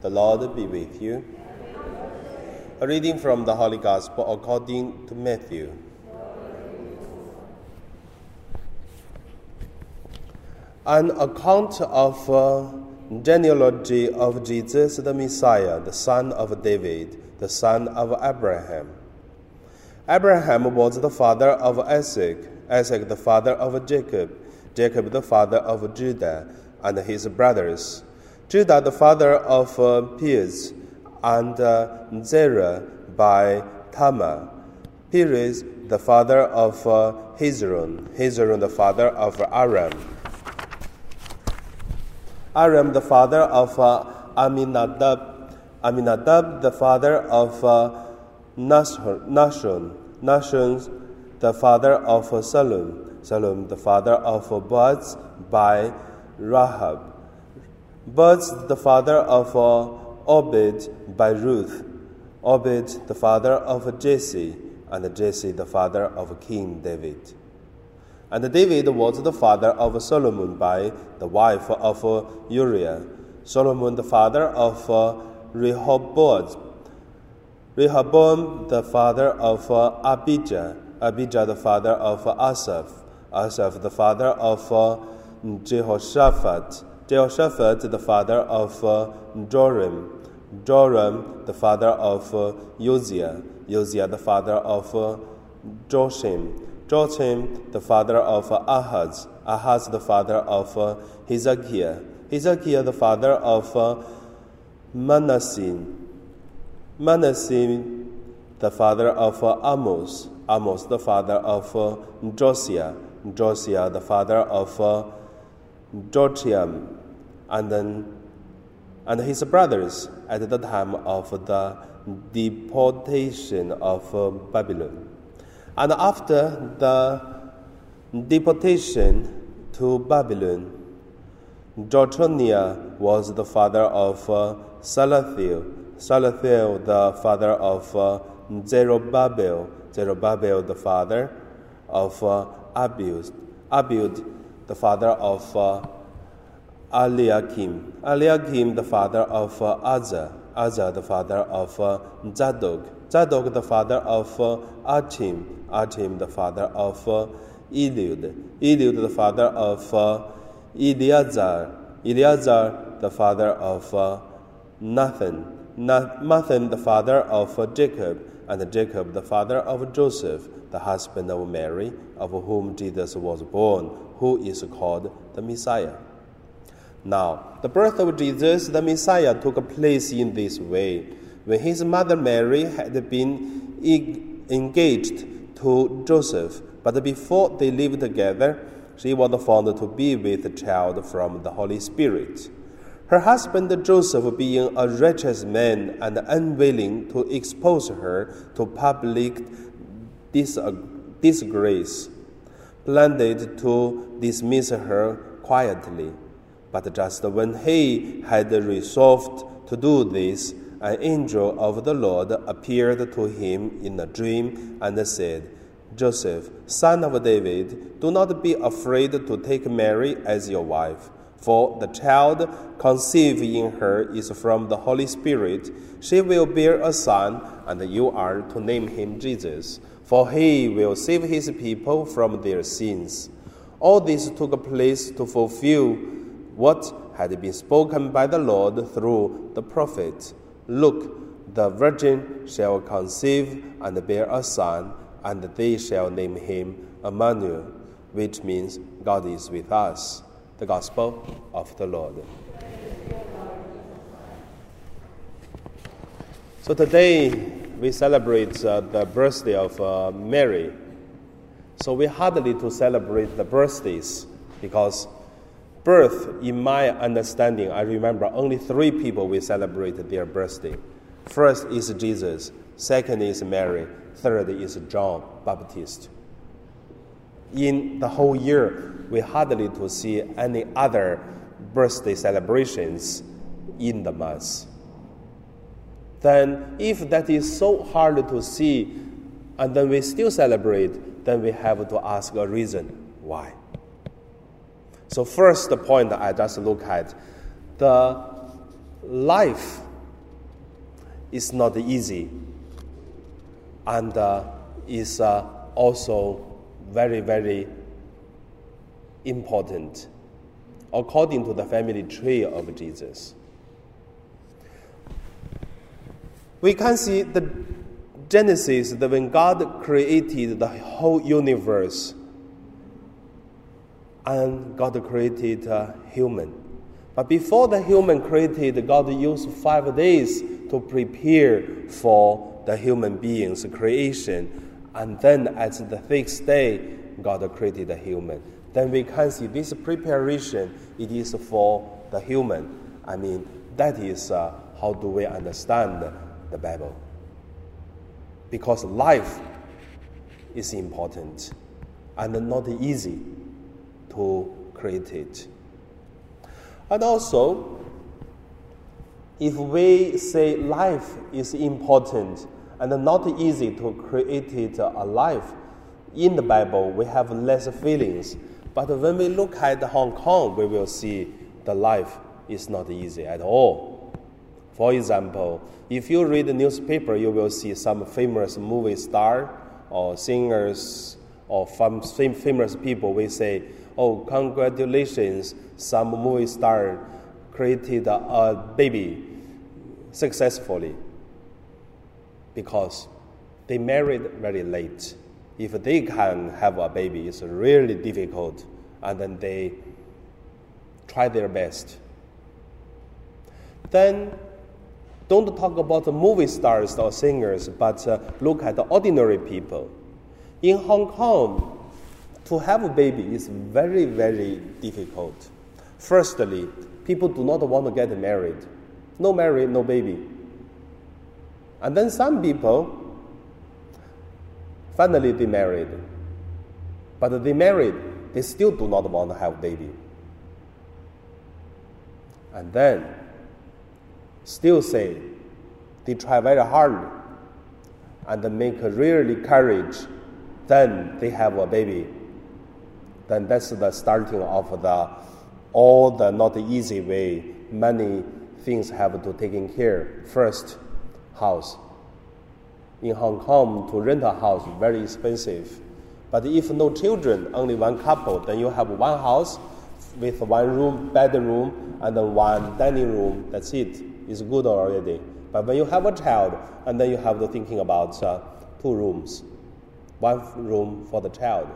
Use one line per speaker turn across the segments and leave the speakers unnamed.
The Lord be with you. A reading from the Holy Gospel according to Matthew. An account of uh, genealogy of Jesus the Messiah, the son of David, the son of Abraham. Abraham was the father of Isaac, Isaac the father of Jacob, Jacob the father of Judah and his brothers. Judah the father of uh, Perez and uh, Zerah by Tamar. Perez the father of uh, Hezron, Hezron the father of Aram. Aram the father of uh, Aminadab, Aminadab the father of uh, Nahshon, Nahshon the father of uh, Salom, Salom the father of uh, Boaz by Rahab. Boaz the father of uh, Obed by Ruth, Obed the father of Jesse, and Jesse the father of King David. And David was the father of Solomon by the wife of uh, Uriah, Solomon the father of uh, Rehoboam, Rehoboam the father of uh, Abijah, Abijah the father of Asaph, Asaph the father of Jehoshaphat, Jehoshaphat the father of uh, Joram, Joram the father of uh, Uzziah, Uzziah the father of uh, Joshim, Joachim, the father of Ahaz, Ahaz, the father of Hezekiah, Hezekiah, the father of Manasseh, Manasseh, the father of Amos, Amos, the father of Josiah, Josiah, the father of Joachim, and then and his brothers at the time of the deportation of Babylon. And after the deportation to Babylon, Jechoniah was the father of uh, Salathiel, Salathiel the father of uh, Zerubbabel, Zerubbabel the father of uh, Abiud, Abiud the father of uh, Eliakim, Eliakim the father of uh, Azza, the father of uh, Zadok, Zadok the father of uh, Achim, Achim the father of uh, Eliud, Eliud the father of uh, Eleazar, Eleazar the father of uh, Nathan, Nathan the father of uh, Jacob, and Jacob the father of Joseph, the husband of Mary, of whom Jesus was born, who is called the Messiah. Now, the birth of Jesus, the Messiah, took place in this way. When his mother Mary had been engaged to Joseph, but before they lived together, she was found to be with a child from the Holy Spirit. Her husband Joseph, being a righteous man and unwilling to expose her to public disgrace, planned to dismiss her quietly. But just when he had resolved to do this, an angel of the Lord appeared to him in a dream and said, Joseph, son of David, do not be afraid to take Mary as your wife, for the child conceived in her is from the Holy Spirit. She will bear a son, and you are to name him Jesus, for he will save his people from their sins. All this took place to fulfill what had been spoken by the Lord through the prophet. Look, the virgin shall conceive and bear a son, and they shall name him Emmanuel, which means God is with us. The Gospel of the Lord. So today we celebrate uh, the birthday of uh, Mary. So we hardly to celebrate the birthdays because birth, in my understanding, I remember only three people we celebrate their birthday. First is Jesus, second is Mary, third is John Baptist. In the whole year, we hardly to see any other birthday celebrations in the month. Then, if that is so hard to see, and then we still celebrate, then we have to ask a reason why. So, first the point that I just look at the life is not easy and uh, is uh, also very, very important according to the family tree of Jesus. We can see the Genesis that when God created the whole universe and God created a human. But before the human created, God used five days to prepare for the human being's creation. And then at the sixth day, God created the human. Then we can see this preparation, it is for the human. I mean, that is uh, how do we understand the Bible. Because life is important and not easy to create it. And also, if we say life is important and not easy to create it alive, in the Bible we have less feelings. But when we look at Hong Kong, we will see the life is not easy at all. For example, if you read the newspaper, you will see some famous movie star or singers or famous people. We say, "Oh, congratulations! Some movie star created a baby successfully because they married very late. If they can have a baby, it's really difficult, and then they try their best. Then don't talk about the movie stars or singers, but uh, look at the ordinary people. In Hong Kong, to have a baby is very, very difficult. Firstly, people do not want to get married. No married, no baby. And then some people, finally they married. But they married, they still do not want to have baby. And then still say they try very hard and make really courage, then they have a baby. Then that's the starting of the all the not easy way. Many things have to taken care. First, house. In Hong Kong, to rent a house very expensive. But if no children, only one couple, then you have one house with one room, bedroom, and one dining room. That's it is good already. But when you have a child, and then you have to thinking about uh, two rooms, one room for the child.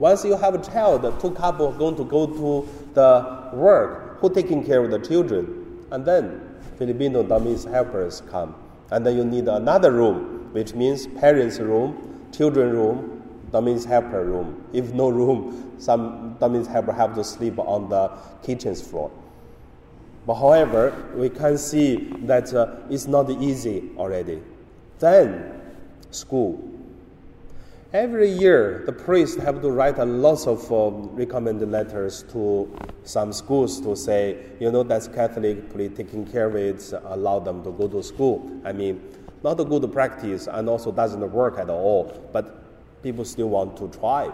Once you have a child, two couples going to go to the work, who taking care of the children, and then Filipino Burmese helpers come, and then you need another room, which means parents' room, children room, Burmese helper room. If no room, some Burmese helper have to sleep on the kitchen's floor. But however, we can see that uh, it's not easy already. Then, school. Every year, the priests have to write a lot of um, recommended letters to some schools to say, you know, that's Catholic, please taking care of it, allow them to go to school. I mean, not a good practice and also doesn't work at all, but people still want to try.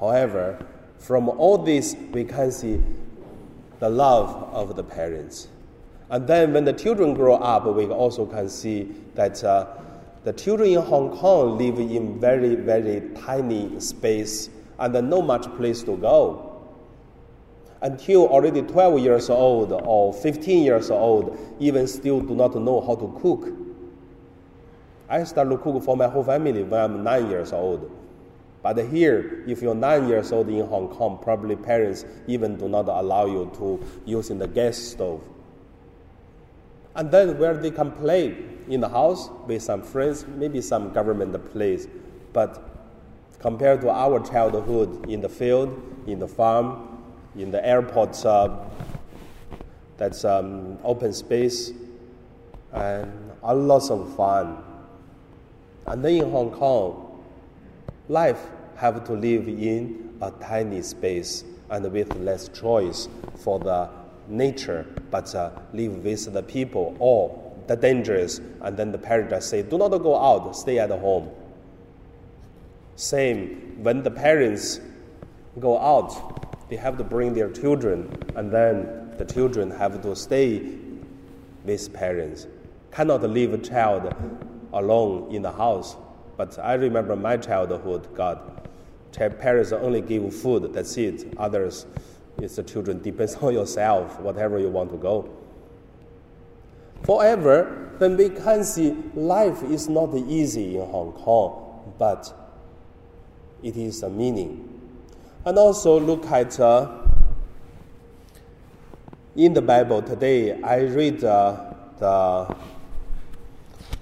However, from all this, we can see the love of the parents. And then when the children grow up, we also can see that uh, the children in Hong Kong live in very, very tiny space and no much place to go. Until already 12 years old or 15 years old, even still do not know how to cook. I started to cook for my whole family when I'm nine years old. But here, if you're nine years old in Hong Kong, probably parents even do not allow you to use in the gas stove. And then where they can play in the house with some friends, maybe some government place. But compared to our childhood in the field, in the farm, in the airport, uh, that's um, open space, and a lot of fun. And then in Hong Kong, life have to live in a tiny space and with less choice for the nature, but uh, live with the people or the dangers. And then the parents say, do not go out, stay at home. Same, when the parents go out, they have to bring their children, and then the children have to stay with parents. Cannot leave a child alone in the house. But I remember my childhood, God, parents only give food, that's it. Others, it's the children, depends on yourself, whatever you want to go. However, then we can see life is not easy in Hong Kong, but it is a meaning. And also look at uh, in the Bible today, I read uh, the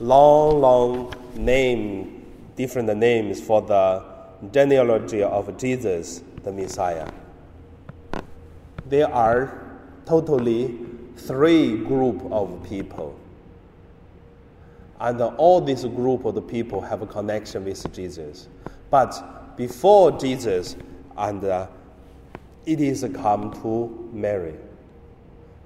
long, long name, different names for the genealogy of Jesus, the Messiah. There are totally three group of people. And all this group of the people have a connection with Jesus. But before Jesus, and uh, it is come to Mary.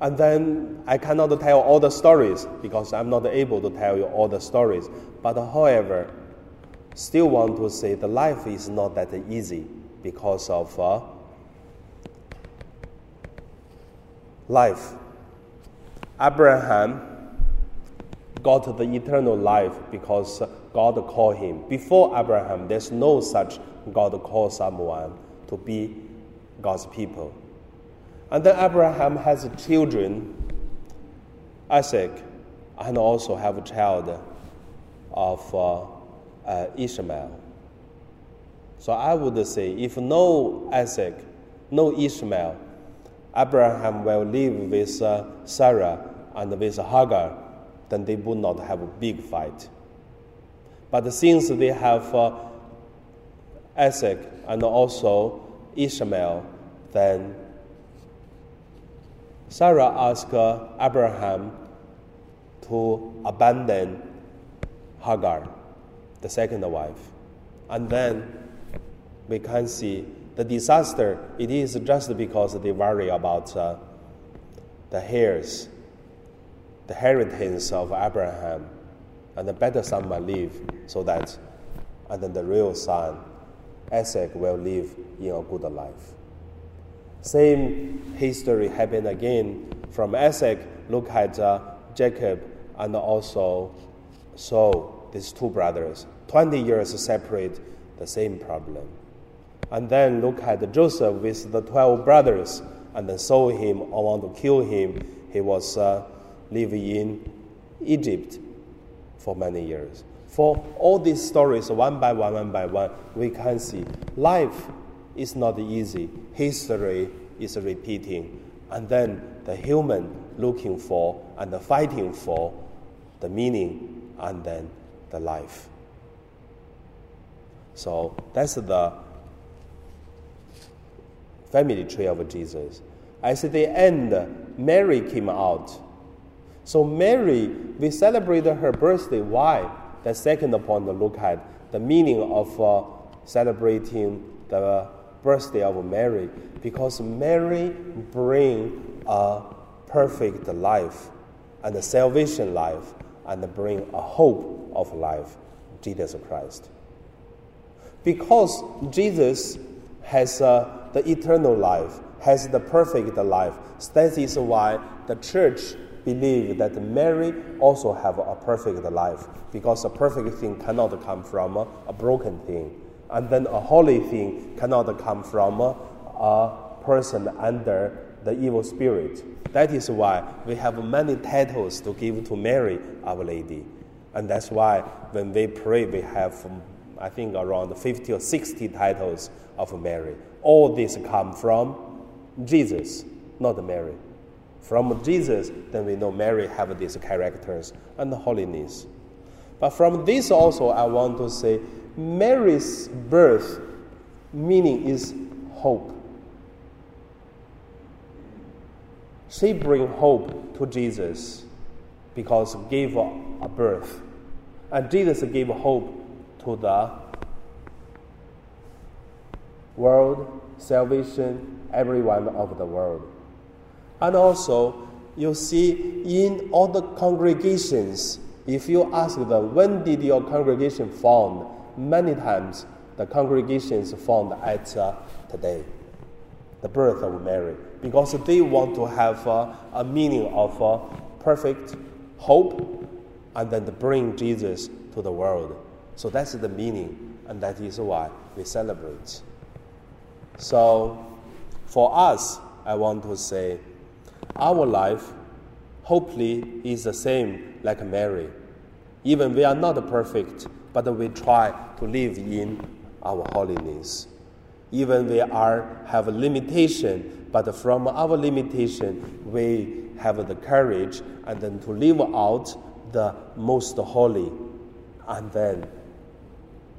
And then I cannot tell all the stories because I'm not able to tell you all the stories. But however, still want to say the life is not that easy because of uh, life. Abraham got the eternal life because God called him. Before Abraham, there's no such God call someone to be God's people. And then Abraham has children, Isaac, and also have a child of uh, uh, Ishmael. So I would say, if no Isaac, no Ishmael, Abraham will live with uh, Sarah and with Hagar, then they would not have a big fight. But since they have uh, Isaac and also Ishmael, then Sarah asked Abraham to abandon Hagar, the second wife. And then we can see the disaster, it is just because they worry about uh, the heirs, the inheritance of Abraham, and the better son might live so that, and then the real son, Isaac, will live in a good life. Same history happened again from Isaac. Look at uh, Jacob and also Esau, these two brothers. 20 years separate, the same problem. And then look at Joseph with the 12 brothers and then saw him or want to kill him. He was uh, living in Egypt for many years. For all these stories, one by one, one by one, we can see life is not easy. History is repeating. And then the human looking for and fighting for the meaning and then the life. So that's the family tree of Jesus. As the end, Mary came out. So Mary, we celebrate her birthday. Why? The second point, look at the meaning of uh, celebrating the birthday of Mary because Mary bring a perfect life and a salvation life and bring a hope of life, Jesus Christ. Because Jesus has uh, the eternal life, has the perfect life, that is why the church believe that Mary also have a perfect life because a perfect thing cannot come from a broken thing. And then a holy thing cannot come from a person under the evil spirit. That is why we have many titles to give to Mary, Our Lady. And that's why when we pray, we have, I think, around 50 or 60 titles of Mary. All these come from Jesus, not Mary. From Jesus, then we know Mary have these characters and holiness. But from this also, I want to say Mary's birth meaning is hope. She bring hope to Jesus because gave a birth. And Jesus gave hope to the world, salvation, everyone of the world. And also, you see in all the congregations, if you ask them, when did your congregation formed? Many times, the congregations found at uh, today, the birth of Mary, because they want to have uh, a meaning of uh, perfect hope and then bring Jesus to the world. So that's the meaning, and that is why we celebrate. So for us, I want to say our life hopefully is the same like Mary. Even we are not perfect, but we try to live in our holiness. Even we are have a limitation, but from our limitation we have the courage and then to live out the most holy. And then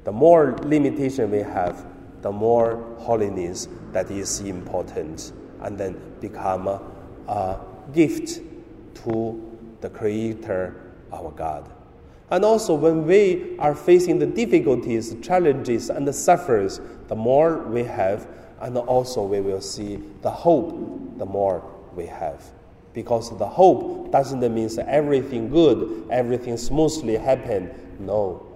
the more limitation we have, the more holiness that is important, and then become a, a gift to the Creator, our God. And also, when we are facing the difficulties, challenges, and the sufferings, the more we have, and also we will see the hope, the more we have. Because the hope doesn't mean everything good, everything smoothly happen. No.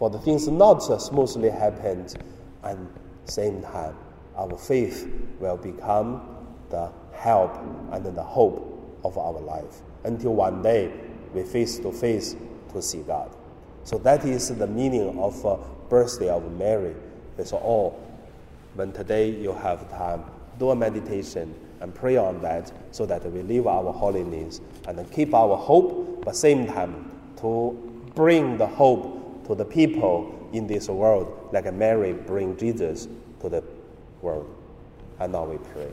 For the things not smoothly happened, and same time, our faith will become the help and the hope of our life until one day we face to face to see God. So that is the meaning of uh, birthday of Mary. It's all. When today you have time, do a meditation and pray on that so that we live our holiness and keep our hope, but same time to bring the hope to the people in this world, like Mary bring Jesus to the world. And now we pray.